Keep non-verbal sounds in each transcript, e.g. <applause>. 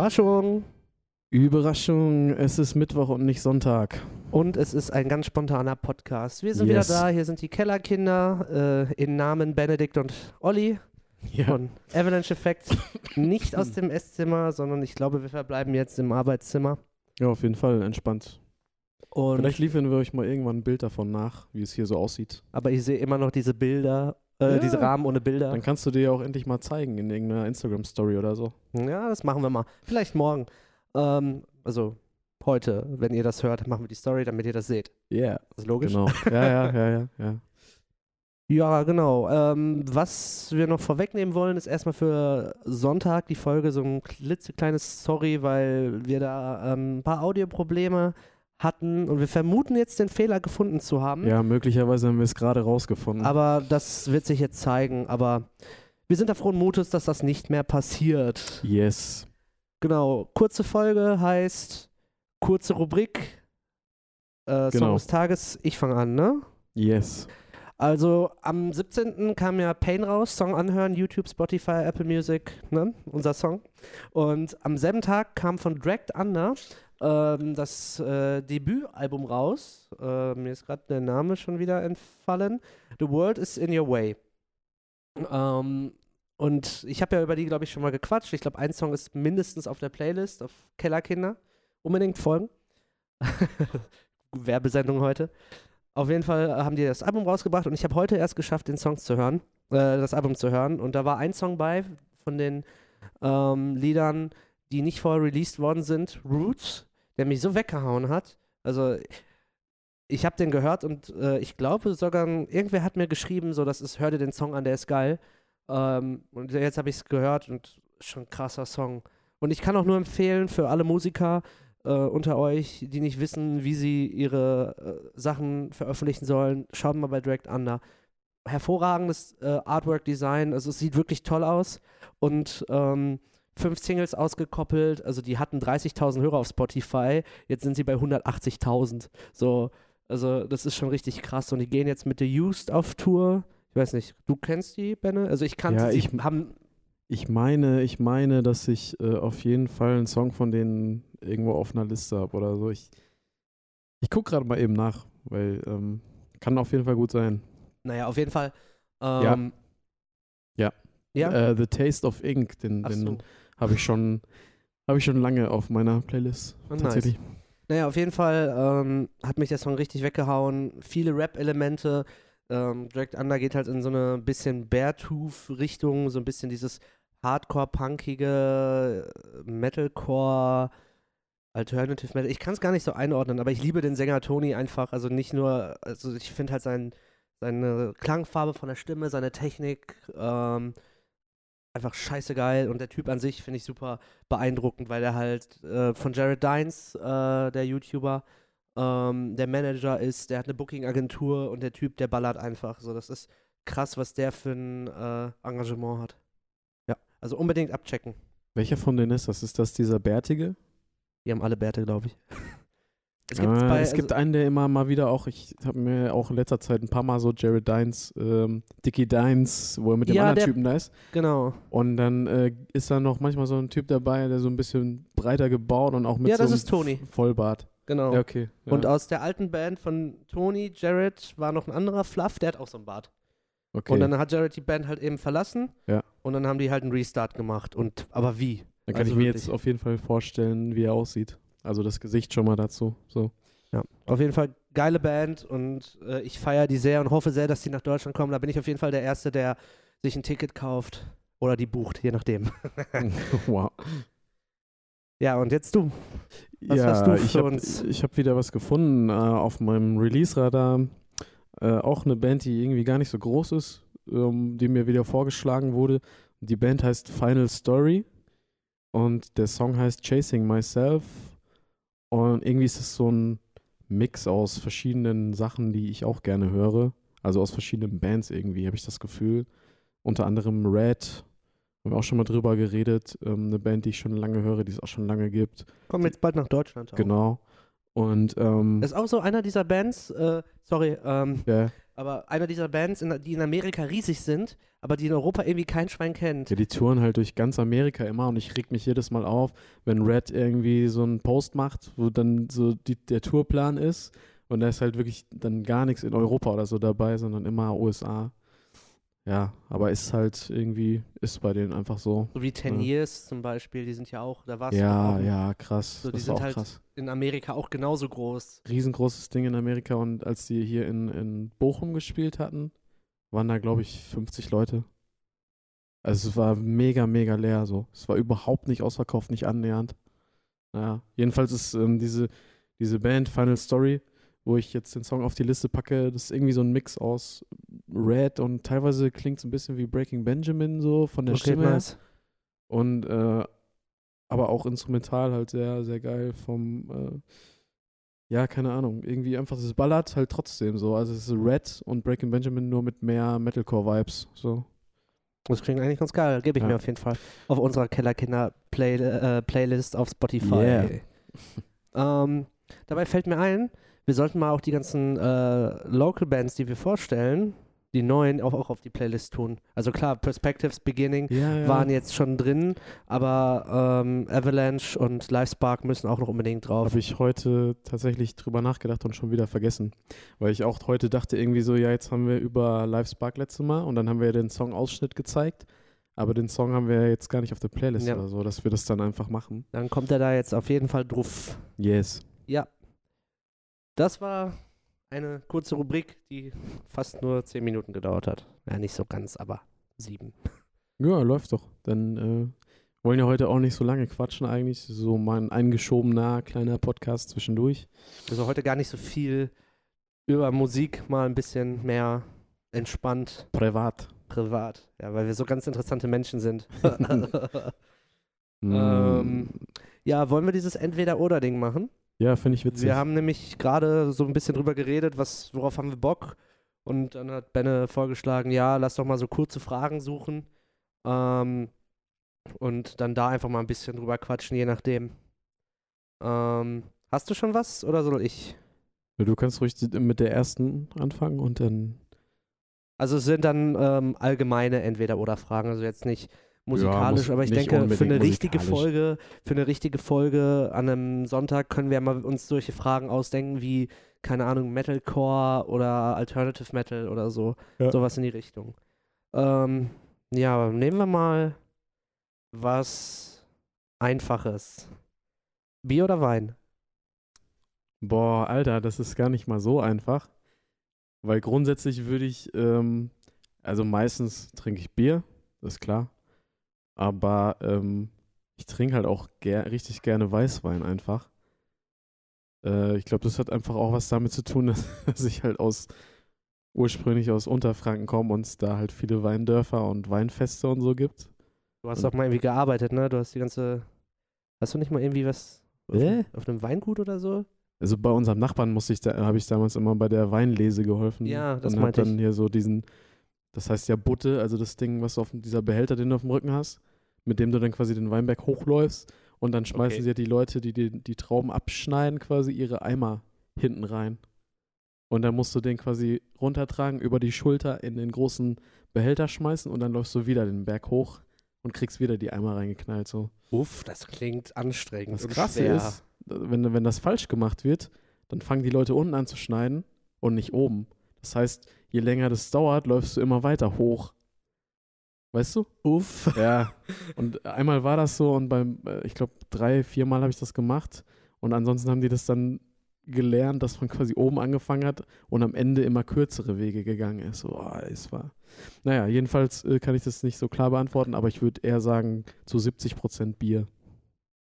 Überraschung. Überraschung, es ist Mittwoch und nicht Sonntag. Und es ist ein ganz spontaner Podcast. Wir sind Yes. wieder da. Hier sind die Kellerkinder äh, in Namen Benedikt und Olli Ja. von Avalanche Effect. Nicht aus dem Esszimmer, sondern ich glaube, wir verbleiben jetzt im Arbeitszimmer. ja, auf jeden Fall entspannt. Und, Vielleicht liefern wir euch mal irgendwann ein Bild davon nach, wie es hier so aussieht. aber ich sehe immer noch diese Bilder, äh, Ja. diese Rahmen ohne Bilder. Dann kannst du dir auch endlich mal zeigen in irgendeiner Instagram-Story oder so. Ja, das machen wir mal. Vielleicht morgen. Ähm, also heute, wenn ihr das hört, machen wir die Story, damit ihr das seht. Ja, yeah, Das ist logisch. genau. Ja, ja, ja, ja, ja. <laughs> Ja, genau. Ähm, was wir noch vorwegnehmen wollen, ist erstmal für Sonntag die Folge so ein klitzekleines Sorry, weil wir da ähm, ein paar Audioprobleme hatten und wir vermuten jetzt den Fehler gefunden zu haben. Ja, möglicherweise haben wir es gerade rausgefunden. Aber das wird sich jetzt zeigen. Aber wir sind da frohen Mutes, dass das nicht mehr passiert. yes. Genau. Kurze Folge heißt kurze Rubrik. Äh, Song Genau. des Tages. Ich fange an, ne? Yes. Also am 17. kam ja Pain raus, Song anhören, YouTube, Spotify, Apple Music, ne? unser Song. Und am selben Tag kam von Dragged Under ähm, das äh, Debütalbum raus. Äh, mir ist gerade der Name schon wieder entfallen. The World is in Your Way. Ähm, und ich habe ja über die, glaube ich, schon mal gequatscht. Ich glaube, ein Song ist mindestens auf der Playlist auf Kellerkinder. Unbedingt folgen. <laughs> Werbesendung heute. Auf jeden Fall haben die das Album rausgebracht und ich habe heute erst geschafft, den Song zu hören, äh, das Album zu hören. Und da war ein Song bei von den ähm, Liedern, die nicht vorher released worden sind, Roots, der mich so weggehauen hat. Also ich habe den gehört und äh, ich glaube sogar, irgendwer hat mir geschrieben, so, das ist, hör dir den Song an, der ist geil. Ähm, und jetzt habe ich es gehört und schon krasser Song. Und ich kann auch nur empfehlen für alle Musiker, äh, unter euch, die nicht wissen, wie sie ihre äh, Sachen veröffentlichen sollen, schaut mal bei Direct Under. Hervorragendes äh, Artwork-Design, also es sieht wirklich toll aus und ähm, fünf Singles ausgekoppelt, also die hatten 30.000 Hörer auf Spotify, jetzt sind sie bei 180.000. So, also das ist schon richtig krass und die gehen jetzt mit The Used auf Tour. Ich weiß nicht, du kennst die, Benne? Also ich kannte Ja, sie, ich- haben Ich meine, ich meine, dass ich äh, auf jeden Fall einen Song von denen irgendwo auf einer Liste habe oder so. Ich, ich gucke gerade mal eben nach, weil ähm, kann auf jeden Fall gut sein. Naja, auf jeden Fall. Ja. Ähm, Ja. Ja? Äh, The Taste of Ink, den, Ach so. Habe ich schon, habe ich schon lange auf meiner Playlist. Oh, nice. Tatsächlich. Naja, auf jeden Fall ähm, hat mich der Song richtig weggehauen. Viele Rap-Elemente. Ähm, Direct Under geht halt in so eine bisschen Beartooth-Richtung, so ein bisschen dieses Hardcore-punkige Metalcore. Alternative Metal. Ich kann es gar nicht so einordnen, aber ich liebe den Sänger Tony einfach. Also nicht nur, also ich finde halt sein, seine Klangfarbe von der Stimme, seine Technik ähm, einfach scheiße geil. Und der Typ an sich finde ich super beeindruckend, weil er halt äh, von Jared Dines, äh, der YouTuber, ähm, der Manager ist, der hat eine Booking-Agentur und der Typ, der ballert einfach. So, das ist krass, was der für ein äh, Engagement hat. Ja, also unbedingt abchecken. Welcher von denen ist das? Ist das dieser Bärtige? Die haben alle Bärte, glaube ich. <laughs> Es gibt, Ah, bei, es gibt also, einen, der immer mal wieder auch, ich habe mir auch in letzter Zeit ein paar Mal so Jared Dines, ähm, Dickie Dines, wo er mit dem Ja, anderen der- Typen da ist. genau. Und dann äh, ist da noch manchmal so ein Typ dabei, der so ein bisschen breiter gebaut und auch mit Ja, so das einem ist Tony. F- Vollbart. Genau. Ja, okay. Ja. Und aus der alten Band von Tony, Jared, war noch ein anderer Fluff, der hat auch so einen Bart. okay. Und dann hat Jared die Band halt eben verlassen. Ja. Und dann haben die halt einen Restart gemacht. Und aber wie? Dann kann also ich mir wirklich. jetzt auf jeden Fall vorstellen, wie er aussieht. Also das Gesicht schon mal dazu. So. Ja, auf jeden Fall geile Band und äh, ich feiere die sehr und hoffe sehr, dass die nach Deutschland kommen. Da bin ich auf jeden Fall der Erste, der sich ein Ticket kauft oder die bucht, je nachdem. <laughs> <laughs> wow. ja, und jetzt du. Was ja, hast du ich für habe uns? hab wieder was gefunden äh, auf meinem Release-Radar. Äh, auch eine Band, die irgendwie gar nicht so groß ist, ähm, die mir wieder vorgeschlagen wurde. Die Band heißt Final Story und der Song heißt Chasing Myself. Und irgendwie ist es so ein Mix aus verschiedenen Sachen, die ich auch gerne höre. Also aus verschiedenen Bands irgendwie, habe ich das Gefühl. Unter anderem Red, haben wir auch schon mal drüber geredet. Ähm, eine Band, die ich schon lange höre, die es auch schon lange gibt. Kommen jetzt bald nach Deutschland. Auch. Genau. Und ähm, Das ist auch so einer dieser Bands, äh, sorry, ähm, ja, Aber einer dieser Bands, in, die in Amerika riesig sind, aber die in Europa irgendwie kein Schwein kennt. Ja, die touren halt durch ganz Amerika immer und ich reg mich jedes Mal auf, wenn Red irgendwie so einen Post macht, wo dann so die, der Tourplan ist und da ist halt wirklich dann gar nichts in Europa oder so dabei, sondern immer USA. Ja, aber ist halt irgendwie, ist bei denen einfach so. So wie Ten Ja. Years zum Beispiel, die sind ja auch, da warst du Ja, auch ja, krass. So, die sind auch halt- krass. in Amerika auch genauso groß. Riesengroßes Ding in Amerika und als die hier in, in Bochum gespielt hatten, waren da, glaube ich, 50 Leute. Also es war mega, mega leer so. Es war überhaupt nicht ausverkauft, nicht annähernd. Naja, jedenfalls ist ähm, diese, diese Band Final Story, wo ich jetzt den Song auf die Liste packe, das ist irgendwie so ein Mix aus Red und teilweise klingt es ein bisschen wie Breaking Benjamin so von der Stimme her. nice. Und äh, aber auch instrumental halt sehr, sehr geil vom, äh, ja, keine Ahnung, irgendwie einfach, es ballert halt trotzdem so. Also es ist Red und Breaking Benjamin nur mit mehr Metalcore-Vibes. So. Das klingt eigentlich ganz geil. Gebe ich Ja. mir auf jeden Fall auf unserer Kellerkinder-Play äh, Playlist auf Spotify. Yeah. Ähm, dabei fällt mir ein, wir sollten mal auch die ganzen äh, Local Bands, die wir vorstellen, die neuen, auch, auch auf die Playlist tun. Also klar, Perspectives Beginning Ja, ja. waren jetzt schon drin, aber ähm, Avalanche und Livespark müssen auch noch unbedingt drauf. Habe ich heute tatsächlich drüber nachgedacht und schon wieder vergessen. Weil ich auch heute dachte irgendwie so, ja, jetzt haben wir über Live Spark letztes Mal und dann haben wir den Song-Ausschnitt gezeigt. Aber den Song haben wir jetzt gar nicht auf der Playlist Ja. oder so, dass wir das dann einfach machen. Dann kommt er da jetzt auf jeden Fall drauf. Yes. Ja. Das war eine kurze Rubrik, die fast nur zehn Minuten gedauert hat. Ja, nicht so ganz, aber sieben. <laughs> Ja, läuft doch. Dann äh, wollen ja heute auch nicht so lange quatschen eigentlich. So mal ein eingeschobener kleiner Podcast zwischendurch. Also heute gar nicht so viel über Musik, mal ein bisschen mehr entspannt, Privat. privat. Ja, weil wir so ganz interessante Menschen sind. <laughs> <laughs> Ähm, ja, wollen wir dieses Entweder-Oder-Ding machen? Ja, finde ich witzig. Wir haben nämlich gerade so ein bisschen drüber geredet, was, worauf haben wir Bock? Und dann hat Benne vorgeschlagen, ja, lass doch mal so kurze Fragen suchen. Ähm, und dann da einfach mal ein bisschen drüber quatschen, je nachdem. Ähm, hast du schon was oder soll ich? Ja, du kannst ruhig mit der ersten anfangen und dann. Also es sind dann ähm, allgemeine Entweder-Oder-Fragen, also jetzt nicht musikalisch, muss aber ich denke, für eine richtige. Folge, für eine richtige Folge an einem Sonntag können wir mal uns solche Fragen ausdenken wie, keine Ahnung, Metalcore oder Alternative Metal oder so. Ja. Sowas in die Richtung. Ähm, ja, nehmen wir mal was Einfaches. Bier oder Wein? Boah, Alter, das ist gar nicht mal so einfach. Weil grundsätzlich würde ich, ähm, also meistens trinke ich Bier, das ist klar. Aber ähm, ich trinke halt auch ger richtig gerne Weißwein einfach. Äh, ich glaube, das hat einfach auch was damit zu tun, <laughs> dass, dass ich halt aus ursprünglich aus Unterfranken komme und es da halt viele Weindörfer und Weinfeste und so gibt. Du hast doch mal irgendwie gearbeitet, ne? Du hast die ganze. Hast du nicht mal irgendwie was auf, Hä? auf einem Weingut oder so? Also bei unserem Nachbarn musste ich da, habe ich damals immer bei der Weinlese geholfen. Ja, das und meinte dann ich. hier so diesen, das heißt ja Butte, also das Ding, was du auf dem- dieser Behälter, den du auf dem Rücken hast, mit dem du dann quasi den Weinberg hochläufst und dann schmeißen Okay. sie ja die Leute, die, die die Trauben abschneiden, quasi ihre Eimer hinten rein. Und dann musst du den quasi runtertragen, über die Schulter in den großen Behälter schmeißen und dann läufst du wieder den Berg hoch und kriegst wieder die Eimer reingeknallt. So. Uff, das klingt anstrengend. Das Krasse schwer. ist, wenn, wenn das falsch gemacht wird, dann fangen die Leute unten an zu schneiden und nicht oben. Das heißt, je länger das dauert, läufst du immer weiter hoch. Weißt du? Uff. Ja. <laughs> Und einmal war das so und beim, äh, ich glaube, drei, viermal habe ich das gemacht. Und ansonsten haben die das dann gelernt, dass man quasi oben angefangen hat und am Ende immer kürzere Wege gegangen ist. Oh, es war. Naja, jedenfalls äh, kann ich das nicht so klar beantworten, aber ich würde eher sagen, zu 70 Prozent Bier.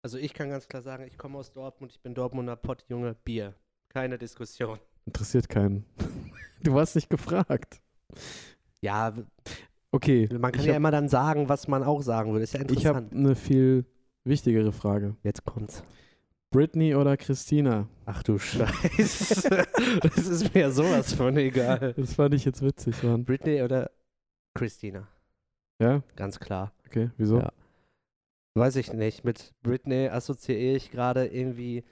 Also ich kann ganz klar sagen, ich komme aus Dortmund, ich bin Dortmunder Pottjunge, Bier. Keine Diskussion. Interessiert keinen. <laughs> Du warst nicht gefragt. Ja, Okay. man kann ja hab- immer dann sagen, was man auch sagen würde. Ist ja Ich habe interessant. eine viel wichtigere Frage. Jetzt kommt's. Britney oder Christina? Ach du Scheiße. <laughs> das ist mir sowas von egal. Das fand ich jetzt witzig, Mann. Britney oder Christina? Ja? Ganz klar. Okay, wieso? Ja. Weiß ich nicht. Mit Britney assoziiere ich gerade irgendwie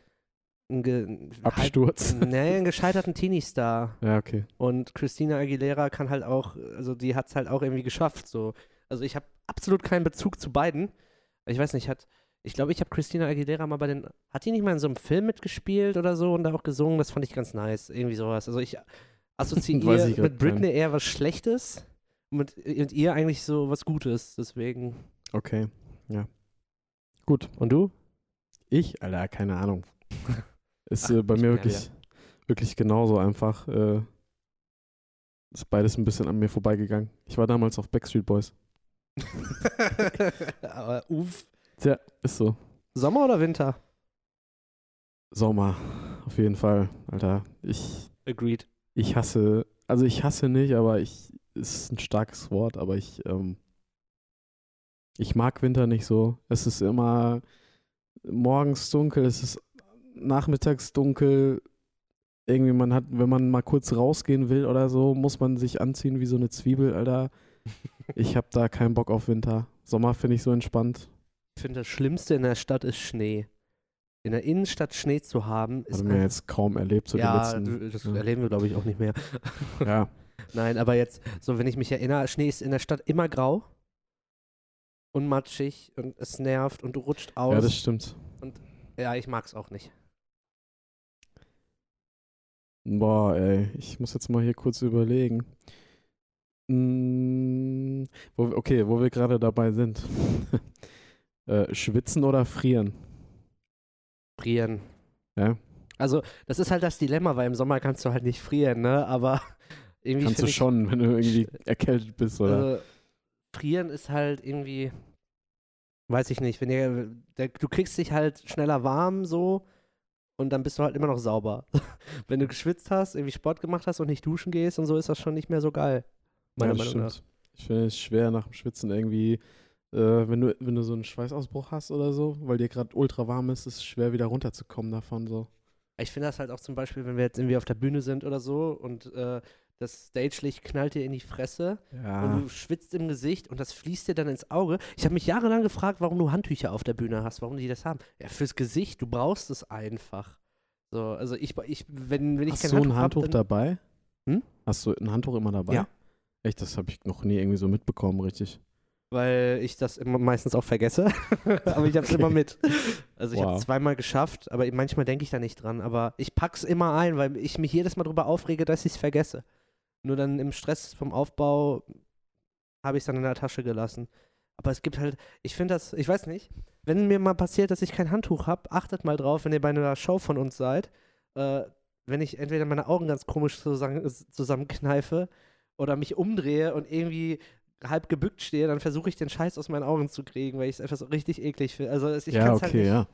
einen, ge Absturz. Halb, <laughs> nee, einen gescheiterten Teenie-Star. Ja, okay. Und Christina Aguilera kann halt auch, also die hat es halt auch irgendwie geschafft. So. Also ich habe absolut keinen Bezug zu beiden. Ich weiß nicht, hat, ich glaube, ich habe Christina Aguilera mal bei den, hat die nicht mal in so einem Film mitgespielt oder so und da auch gesungen? Das fand ich ganz nice. Irgendwie sowas. Also ich <laughs> assoziiere ich mit Britney eher was Schlechtes und mit, mit ihr eigentlich so was Gutes. Deswegen. Okay, ja. Gut. Und du? Ich, Alter, keine Ahnung. <laughs> Ist Ach, bei mir ja wirklich, wirklich genauso einfach. Äh, ist beides ein bisschen an mir vorbeigegangen. Ich war damals auf Backstreet Boys. <laughs> Aber uff. Tja, ist so. Sommer oder Winter? Sommer, auf jeden Fall, Alter. Ich, Agreed. ich hasse, also ich hasse nicht, aber ich, ist ein starkes Wort, aber ich, ähm, ich mag Winter nicht so. Es ist immer morgens dunkel, es ist nachmittags dunkel. Irgendwie, man hat, wenn man mal kurz rausgehen will oder so, muss man sich anziehen wie so eine Zwiebel, Alter. <laughs> Ich hab da keinen Bock auf Winter. Sommer finde ich so entspannt. Ich finde, das Schlimmste in der Stadt ist Schnee. In der Innenstadt Schnee zu haben, ist Haben wir jetzt kaum erlebt, so ja, die letzten. das ja. erleben wir, glaube ich, auch nicht mehr. <laughs> Ja, Nein, aber jetzt, so wenn ich mich erinnere, Schnee ist in der Stadt immer grau und matschig und es nervt und du rutscht aus. ja, das stimmt. ja, ich mag es auch nicht. Boah, ey, ich muss jetzt mal hier kurz überlegen. Mm, wo, okay, wo wir gerade dabei sind. <laughs> äh, schwitzen oder frieren? Frieren. Ja. Also, das ist halt das Dilemma, weil im Sommer kannst du halt nicht frieren, ne? Aber <laughs> irgendwie. Kannst du find ich, schon, wenn du irgendwie erkältet bist, oder? Also, frieren ist halt irgendwie. Weiß ich nicht. Wenn ihr, der, du kriegst dich halt schneller warm so und dann bist du halt immer noch sauber. <laughs> wenn du geschwitzt hast, irgendwie Sport gemacht hast und nicht duschen gehst und so, ist das schon nicht mehr so geil. Meiner ja, Meinung nach. Ich finde es schwer nach dem Schwitzen irgendwie, äh, wenn du, wenn du so einen Schweißausbruch hast oder so, weil dir gerade ultra warm ist, ist es schwer wieder runterzukommen davon so. Ich finde das halt auch zum Beispiel, wenn wir jetzt irgendwie auf der Bühne sind oder so und äh, das Stage-Licht knallt dir in die Fresse Ja. und du schwitzt im Gesicht und das fließt dir dann ins Auge. Ich habe mich jahrelang gefragt, warum du Handtücher auf der Bühne hast, warum die das haben. Ja, fürs Gesicht, du brauchst es einfach. So, also ich, ich wenn, wenn ich Hast kein du ein Handtuch, hab, dabei? Hm? Hast du ein Handtuch immer dabei? Ja. Echt, das habe ich noch nie irgendwie so mitbekommen, richtig. weil ich das immer meistens auch vergesse, <laughs> aber ich habe es Okay. immer mit. Also ich habe Wow. es zweimal geschafft, aber manchmal denke ich da nicht dran. Aber ich pack's immer ein, weil ich mich jedes Mal darüber aufrege, dass ich es vergesse. Nur dann im Stress vom Aufbau habe ich es dann in der Tasche gelassen. Aber es gibt halt, ich finde das, ich weiß nicht, wenn mir mal passiert, dass ich kein Handtuch habe, achtet mal drauf, wenn ihr bei einer Show von uns seid, äh, wenn ich entweder meine Augen ganz komisch zusammen, zusammenkneife oder mich umdrehe und irgendwie halb gebückt stehe, dann versuche ich den Scheiß aus meinen Augen zu kriegen, weil ich es einfach so richtig eklig finde. Also es- ich ja, kann's okay, halt nicht. ja.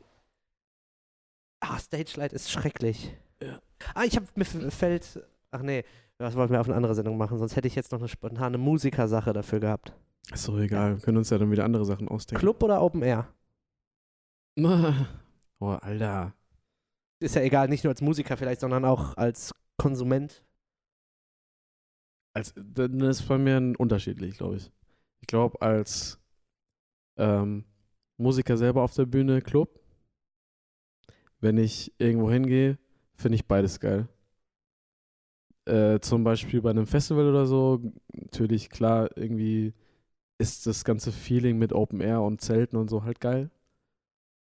Ah, Stage Light ist schrecklich. Ja. Ah, ich habe mir fällt. Ach nee, das wollten wir auf eine andere Sendung machen, sonst hätte ich jetzt noch eine spontane Musikersache dafür gehabt. Ist doch egal. Wir können uns ja dann wieder andere Sachen ausdenken. Club oder Open Air? <laughs> oh, Alter. Ist ja egal, nicht nur als Musiker vielleicht, sondern auch als Konsument. Als, dann ist bei mir ein unterschiedlich, glaube ich. Ich glaube, als ähm, Musiker selber auf der Bühne, Club, wenn ich irgendwo hingehe, finde ich beides geil. Äh, zum Beispiel bei einem Festival oder so, natürlich klar, irgendwie ist das ganze Feeling mit Open Air und Zelten und so halt geil.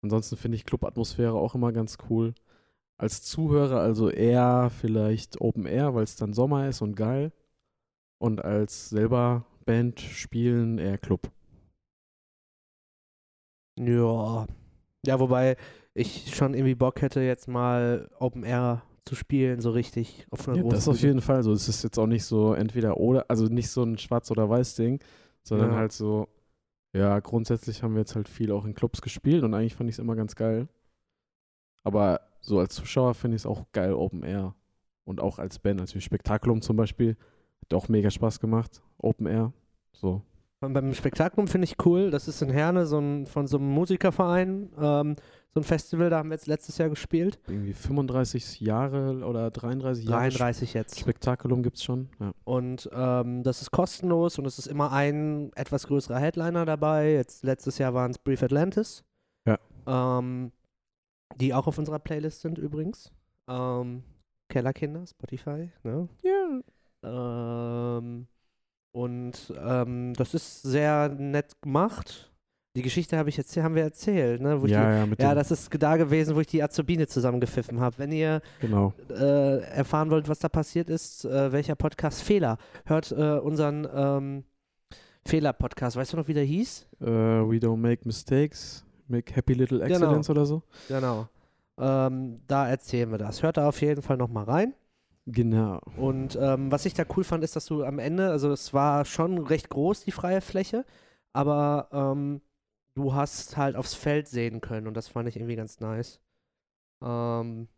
Ansonsten finde ich Clubatmosphäre auch immer ganz cool. Als Zuhörer also eher vielleicht Open Air, weil es dann Sommer ist und geil. Und als selber Band spielen eher Club. Ja. Ja, wobei ich schon irgendwie Bock hätte, jetzt mal Open Air zu spielen, so richtig auf einer Ja, großen das auf jeden Fall so. Es ist jetzt auch nicht so entweder oder, also nicht so ein Schwarz- oder Weiß-Ding, sondern Ja. halt so, ja, grundsätzlich haben wir jetzt halt viel auch in Clubs gespielt und eigentlich fand ich es immer ganz geil. Aber so als Zuschauer finde ich es auch geil, Open Air. Und auch als Band, natürlich Spektakulum zum Beispiel, hat auch mega Spaß gemacht. Open Air. So. Und beim Spektakulum finde ich cool. Das ist in Herne so ein, von so einem Musikerverein, ähm, so ein Festival, da haben wir jetzt letztes Jahr gespielt. Irgendwie 35 Jahre oder 33 Jahre 33 jetzt. Spektakulum gibt es schon. Ja. Und ähm, das ist kostenlos und es ist immer ein etwas größerer Headliner dabei. Jetzt letztes Jahr waren es Brief Atlantis. Ja. Ähm, die auch auf unserer Playlist sind übrigens. Ähm, Kellerkinder, Spotify, ne? Ja. Ähm, und ähm, das ist sehr nett gemacht. Die Geschichte habe ich jetzt, haben wir erzählt, ne? Wo Ja, die, ja, mit ja, das ist da gewesen, wo ich die Azubine zusammengepfiffen habe. Wenn ihr genau. äh, erfahren wollt, was da passiert ist, äh, welcher Podcast Fehler, hört äh, unseren ähm, Fehler-Podcast. Weißt du noch, wie der hieß? Äh, we don't make mistakes, make happy little Genau. accidents oder so. Genau. Ähm, da erzählen wir das. Hört da auf jeden Fall nochmal rein. Genau. Und ähm, was ich da cool fand, ist, dass du am Ende, also es war schon recht groß, die freie Fläche, aber ähm, du hast halt aufs Feld sehen können und das fand ich irgendwie ganz nice. Ähm,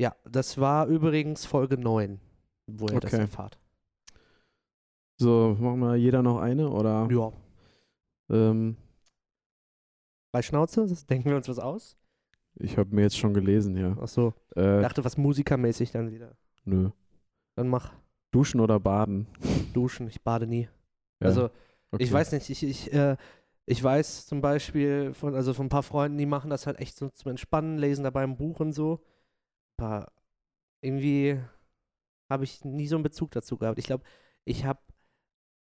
ja, das war übrigens Folge 9, wo ihr das Okay. erfahrt. So, machen wir jeder noch eine oder? Ja. Ähm, Bei Schnauze, das denken wir uns was aus? ich habe mir jetzt schon gelesen, ja. Achso, Äh, dachte was musikermäßig dann wieder. nö. Dann mach Duschen oder baden? Duschen, ich bade nie. Ja, Also, okay. Ich weiß nicht, ich, ich, äh, ich weiß zum Beispiel von, also von ein paar Freunden, die machen das halt echt so zum Entspannen, lesen dabei ein Buch und so. Aber irgendwie habe ich nie so einen Bezug dazu gehabt. Ich glaube, ich habe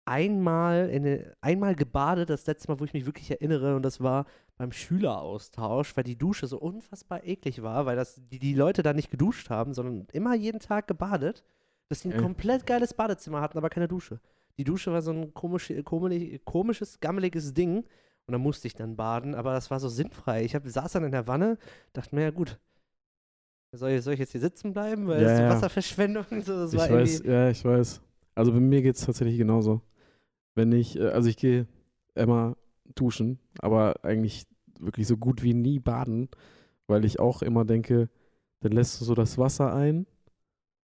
einmal, in eine, einmal gebadet, das letzte Mal, wo ich mich wirklich erinnere, und das war beim Schüleraustausch, weil die Dusche so unfassbar eklig war, weil das, die, die Leute da nicht geduscht haben, sondern immer jeden Tag gebadet, dass die ein Ey. komplett geiles Badezimmer hatten, aber keine Dusche. Die Dusche war so ein komisch, komisch, komisches, gammeliges Ding. Und da musste ich dann baden, aber das war so sinnfrei. Ich hab, saß dann in der Wanne, dachte mir, ja gut, soll ich, soll ich jetzt hier sitzen bleiben? Weil Ja, das ist ja. Wasserverschwendung. <laughs> So, das ich war weiß, irgendwie, ja, ich weiß. Also bei mir geht es tatsächlich genauso. Wenn ich, äh, also ich gehe immer duschen, aber eigentlich wirklich so gut wie nie baden, weil ich auch immer denke, dann lässt du so das Wasser ein.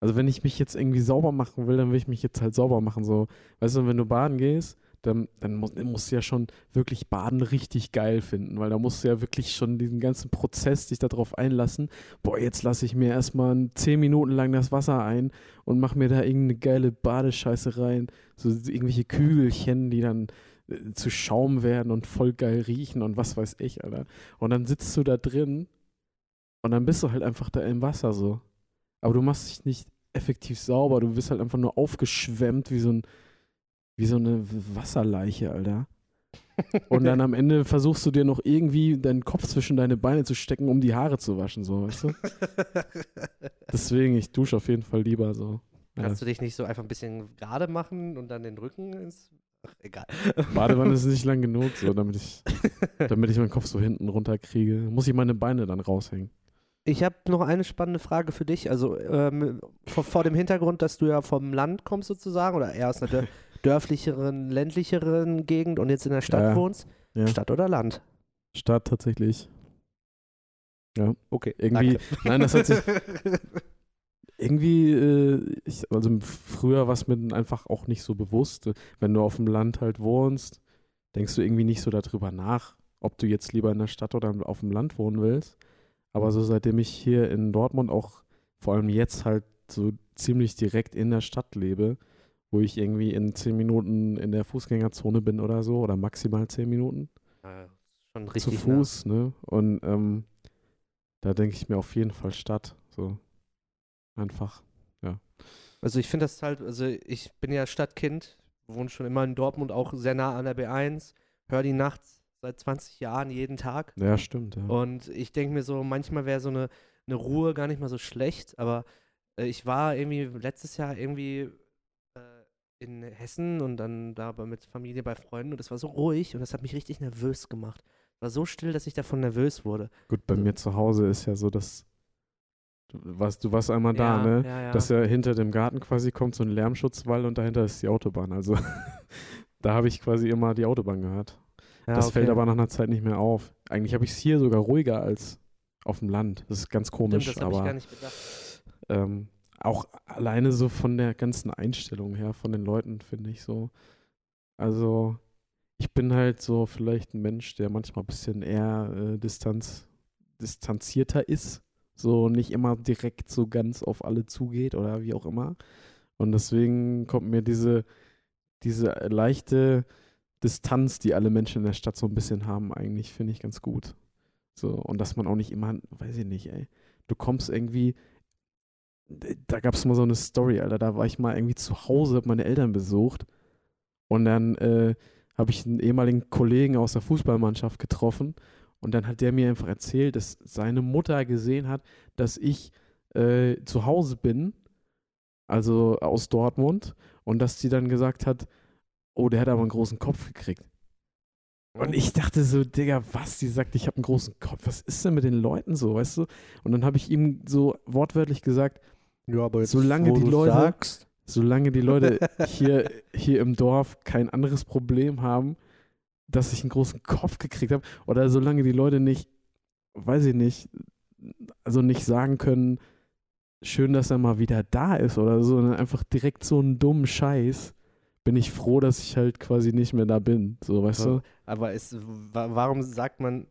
Also wenn ich mich jetzt irgendwie sauber machen will, dann will ich mich jetzt halt sauber machen. So, weißt du, wenn du baden gehst, dann, dann musst, du ja schon wirklich Baden richtig geil finden, weil da musst du ja wirklich schon diesen ganzen Prozess dich darauf einlassen. Boah, jetzt lasse ich mir erstmal zehn Minuten lang das Wasser ein und mach mir da irgendeine geile Badescheiße rein. So irgendwelche Kügelchen, die dann äh, zu Schaum werden und voll geil riechen und was weiß ich, Alter. Und dann sitzt du da drin und dann bist du halt einfach da im Wasser so. Aber du machst dich nicht effektiv sauber, du bist halt einfach nur aufgeschwemmt wie so ein wie so eine Wasserleiche, Alter. Und dann am Ende versuchst du dir noch irgendwie deinen Kopf zwischen deine Beine zu stecken, um die Haare zu waschen, so, weißt du? <laughs> Deswegen, ich dusche auf jeden Fall lieber so. Ja, Kannst du dich nicht so einfach ein bisschen gerade machen und dann den Rücken ins. Ach, egal. <laughs> Badewanne ist nicht lang genug, so, <laughs> damit ich, damit ich meinen Kopf so hinten runter kriege. Muss ich meine Beine dann raushängen. Ich habe noch eine spannende Frage für dich. Also ähm, vor, vor dem Hintergrund, dass du ja vom Land kommst sozusagen oder eher aus einer dör <laughs> dörflicheren, ländlicheren Gegend und jetzt in der Stadt Ja. wohnst. Ja. Stadt oder Land? Stadt tatsächlich. Okay. Irgendwie, danke. nein, das hat sich, <laughs> irgendwie, äh, ich, also früher war es mir einfach auch nicht so bewusst. Wenn du auf dem Land halt wohnst, denkst du irgendwie nicht so darüber nach, ob du jetzt lieber in der Stadt oder auf dem Land wohnen willst. Aber so seitdem ich hier in Dortmund auch vor allem jetzt halt so ziemlich direkt in der Stadt lebe, wo ich irgendwie in zehn Minuten in der Fußgängerzone bin oder so, oder maximal zehn Minuten Ja, schon zu richtig. nah. Fuß, ne? Und ähm, da denke ich mir auf jeden Fall Stadt. So einfach. Also ich finde das halt, also ich bin ja Stadtkind, wohne schon immer in Dortmund, auch sehr nah an der B1, höre die nachts seit 20 Jahren jeden Tag. Ja, stimmt. Ja. Und ich denke mir so, manchmal wäre so eine, eine Ruhe gar nicht mal so schlecht, aber äh, ich war irgendwie letztes Jahr irgendwie äh, in Hessen und dann da mit Familie bei Freunden und es war so ruhig und das hat mich richtig nervös gemacht. War so still, dass ich davon nervös wurde. Gut, bei so. mir zu Hause ist ja so, dass du warst, du warst einmal da, ja, ne? Ja, ja. Dass ja hinter dem Garten quasi kommt so ein Lärmschutzwall und dahinter ist die Autobahn. Also <laughs> da habe ich quasi immer die Autobahn gehört. Ja, das fällt okay. aber nach einer Zeit nicht mehr auf. Eigentlich habe ich es hier sogar ruhiger als auf dem Land. Das ist ganz komisch, Stimmt, das habe ich aber gar nicht gedacht. ähm, auch alleine so von der ganzen Einstellung her, von den Leuten, finde ich so. Also, ich bin halt so vielleicht ein Mensch, der manchmal ein bisschen eher äh, Distanz, distanzierter ist. So nicht immer direkt so ganz auf alle zugeht oder wie auch immer. Und deswegen kommt mir diese, diese leichte Distanz, die alle Menschen in der Stadt so ein bisschen haben, eigentlich, finde ich ganz gut. So, und dass man auch nicht immer, weiß ich nicht, ey. Du kommst irgendwie, da gab es mal so eine Story, Alter. Da war ich mal irgendwie zu Hause, hab meine Eltern besucht. Und dann äh, habe ich einen ehemaligen Kollegen aus der Fußballmannschaft getroffen. Und dann hat der mir einfach erzählt, dass seine Mutter gesehen hat, dass ich äh, zu Hause bin, also aus Dortmund, und dass sie dann gesagt hat, oh, der hat aber einen großen Kopf gekriegt. Und ich dachte so, Digga, was? Die sagt, ich habe einen großen Kopf. Was ist denn mit den Leuten so, weißt du? Und dann habe ich ihm so wortwörtlich gesagt, Ja, aber Solange wo die Leute- sagst, solange die Leute <laughs> hier, hier im Dorf kein anderes Problem haben, dass ich einen großen Kopf gekriegt habe, oder solange die Leute nicht, weiß ich nicht, also nicht sagen können, schön, dass er mal wieder da ist oder so, sondern einfach direkt so einen dummen Scheiß, bin ich froh, dass ich halt quasi nicht mehr da bin. So, weißt du? aber es, wa- warum sagt man,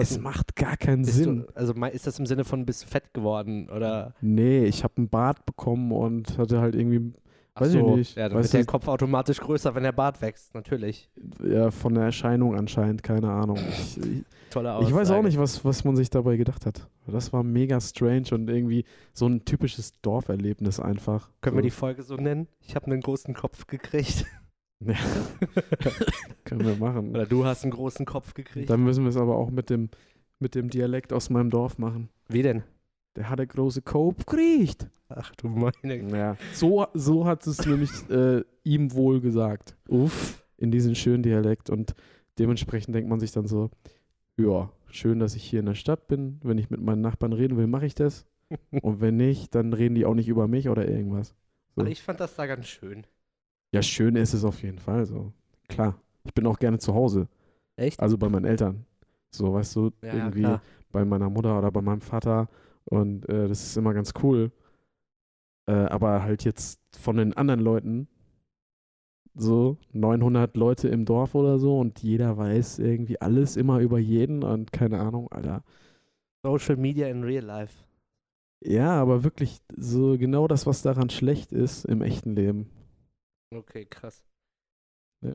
Es macht gar keinen Sinn. Du, also ist das im Sinne von bist du fett geworden oder Nee, ich habe einen Bart bekommen und hatte halt irgendwie, Ach Weiß ich so, nicht. Ja, dann Weißt wird der Kopf automatisch größer, wenn der Bart wächst, natürlich. ja, von der Erscheinung anscheinend, keine Ahnung. Ich, ich, Tolle Aussage. Ich weiß auch nicht, was, was man sich dabei gedacht hat. Das war mega strange und irgendwie so ein typisches Dorferlebnis einfach. Können so. wir die Folge so nennen? Ich habe einen großen Kopf gekriegt. Ja. <laughs> Können wir machen. Oder du hast einen großen Kopf gekriegt. Dann müssen wir es aber auch mit dem, mit dem Dialekt aus meinem Dorf machen. Wie denn? Der hat einen großen Kopf gekriegt. Ach du meine. Ja. So, so hat es nämlich äh, ihm wohl gesagt. Uff. In diesem schönen Dialekt. Und dementsprechend denkt man sich dann so, ja, schön, dass ich hier in der Stadt bin. Wenn ich mit meinen Nachbarn reden will, mache ich das. <laughs> Und wenn nicht, dann reden die auch nicht über mich oder irgendwas. So. Ach, ich fand das da ganz schön. Ja, schön ist es auf jeden Fall so. Klar. Ich bin auch gerne zu Hause. Echt? Also bei meinen Eltern. So, weißt du, Ja, ja, irgendwie klar. bei meiner Mutter oder bei meinem Vater. Und äh, das ist immer ganz cool. Äh, aber halt jetzt von den anderen Leuten, so 900 Leute im Dorf oder so und jeder weiß irgendwie alles immer über jeden und keine Ahnung, Alter. Social Media in Real Life. Ja, aber wirklich so genau das, was daran schlecht ist im echten Leben. Okay, krass. Ja.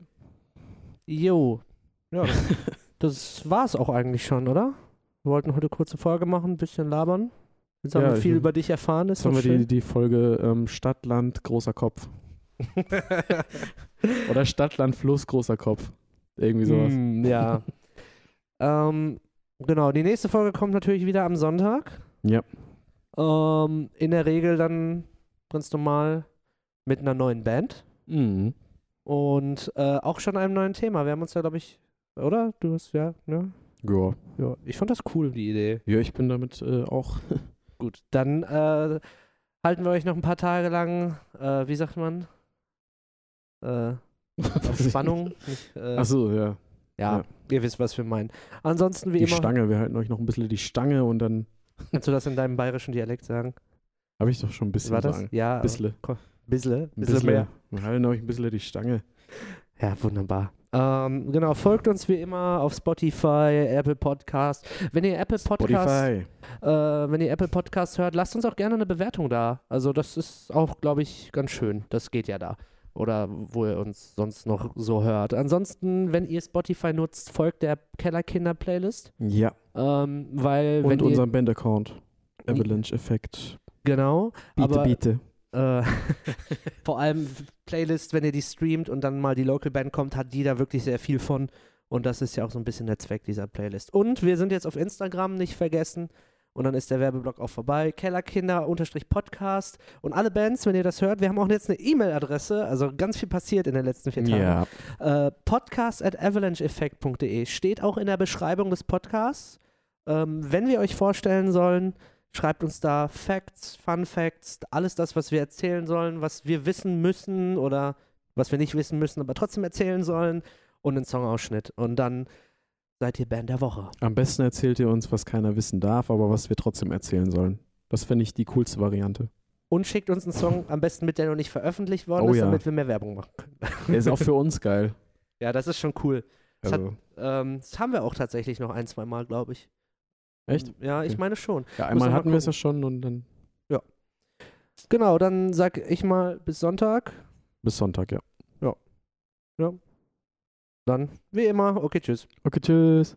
Jo. Ja, das war's auch eigentlich schon, oder? Wir wollten heute kurze Folge machen, ein bisschen labern. Jetzt haben Ja, wir viel über dich erfahren. Ist Jetzt haben wir die, die Folge ähm, Stadt, Land, großer Kopf. <laughs> Oder Stadt, Land, Fluss, großer Kopf. Irgendwie sowas. Mm, ja. <laughs> ähm, genau, die nächste Folge kommt natürlich wieder am Sonntag. Ja. Ähm, in der Regel dann ganz normal mit einer neuen Band Mhm. und äh, auch schon einem neuen Thema. Wir haben uns ja, glaube ich, oder? Du hast ja, ne? Ja. Ja, ich fand das cool, die Idee. Ja, ich bin damit äh, auch. <laughs> Gut, dann äh, halten wir euch noch ein paar Tage lang, äh, wie sagt man? Äh, <laughs> auf Spannung. Nicht, äh, Achso, ja. ja, ja. ihr wisst, was wir meinen. Ansonsten, wie Die immer, Stange. Wir halten euch noch ein bisschen die Stange und dann <laughs> kannst du das in deinem bayerischen Dialekt sagen? habe ich doch schon ein bisschen War das? sagen. Ja, Bissle. Bissle, Ein bissle bisschen mehr. Wir halten euch ein bisschen die Stange. Ja, wunderbar. Ähm, genau, folgt uns wie immer auf Spotify, Apple Podcast. Wenn ihr Apple Podcast, äh, wenn ihr Apple Podcast hört, lasst uns auch gerne eine Bewertung da. Also das ist auch, glaube ich, ganz schön. Das geht ja da. Oder wo ihr uns sonst noch so hört. Ansonsten, wenn ihr Spotify nutzt, folgt der Kellerkinder-Playlist. Ja. Ähm, weil, Und unserem Band-Account. Avalanche Effekt. genau, Biete, aber biete. Äh, <laughs> vor allem Playlist, wenn ihr die streamt und dann mal die Local Band kommt, hat die da wirklich sehr viel von. Und das ist ja auch so ein bisschen der Zweck dieser Playlist. Und wir sind jetzt auf Instagram, nicht vergessen. Und dann ist der Werbeblock auch vorbei. Kellerkinder-Podcast. Und alle Bands, wenn ihr das hört, wir haben auch jetzt eine E-Mail-Adresse. Also ganz viel passiert in den letzten vier Tagen. Ja. Äh, podcast at avalancheeffect.de steht auch in der Beschreibung des Podcasts. Ähm, wenn wir euch vorstellen sollen, schreibt uns da Facts, Fun Facts, alles das, was wir erzählen sollen, was wir wissen müssen oder was wir nicht wissen müssen, aber trotzdem erzählen sollen und einen Songausschnitt. Und dann seid ihr Band der Woche. Am besten erzählt ihr uns, was keiner wissen darf, aber was wir trotzdem erzählen sollen. Das fände ich die coolste Variante. Und schickt uns einen Song, am besten mit der noch nicht veröffentlicht worden Oh ist, ja. damit wir mehr Werbung machen können. Der ist auch für uns geil. <laughs> Ja, das ist schon cool. Das hat- Also, Ähm, das haben wir auch tatsächlich noch ein, zwei Mal, glaube ich. Echt? Ja, ich Okay. meine schon. Ja, einmal mal hatten wir es ja schon und dann Genau, dann sag ich mal bis Sonntag. bis Sonntag, ja. Dann wie immer, okay, tschüss. Okay, tschüss.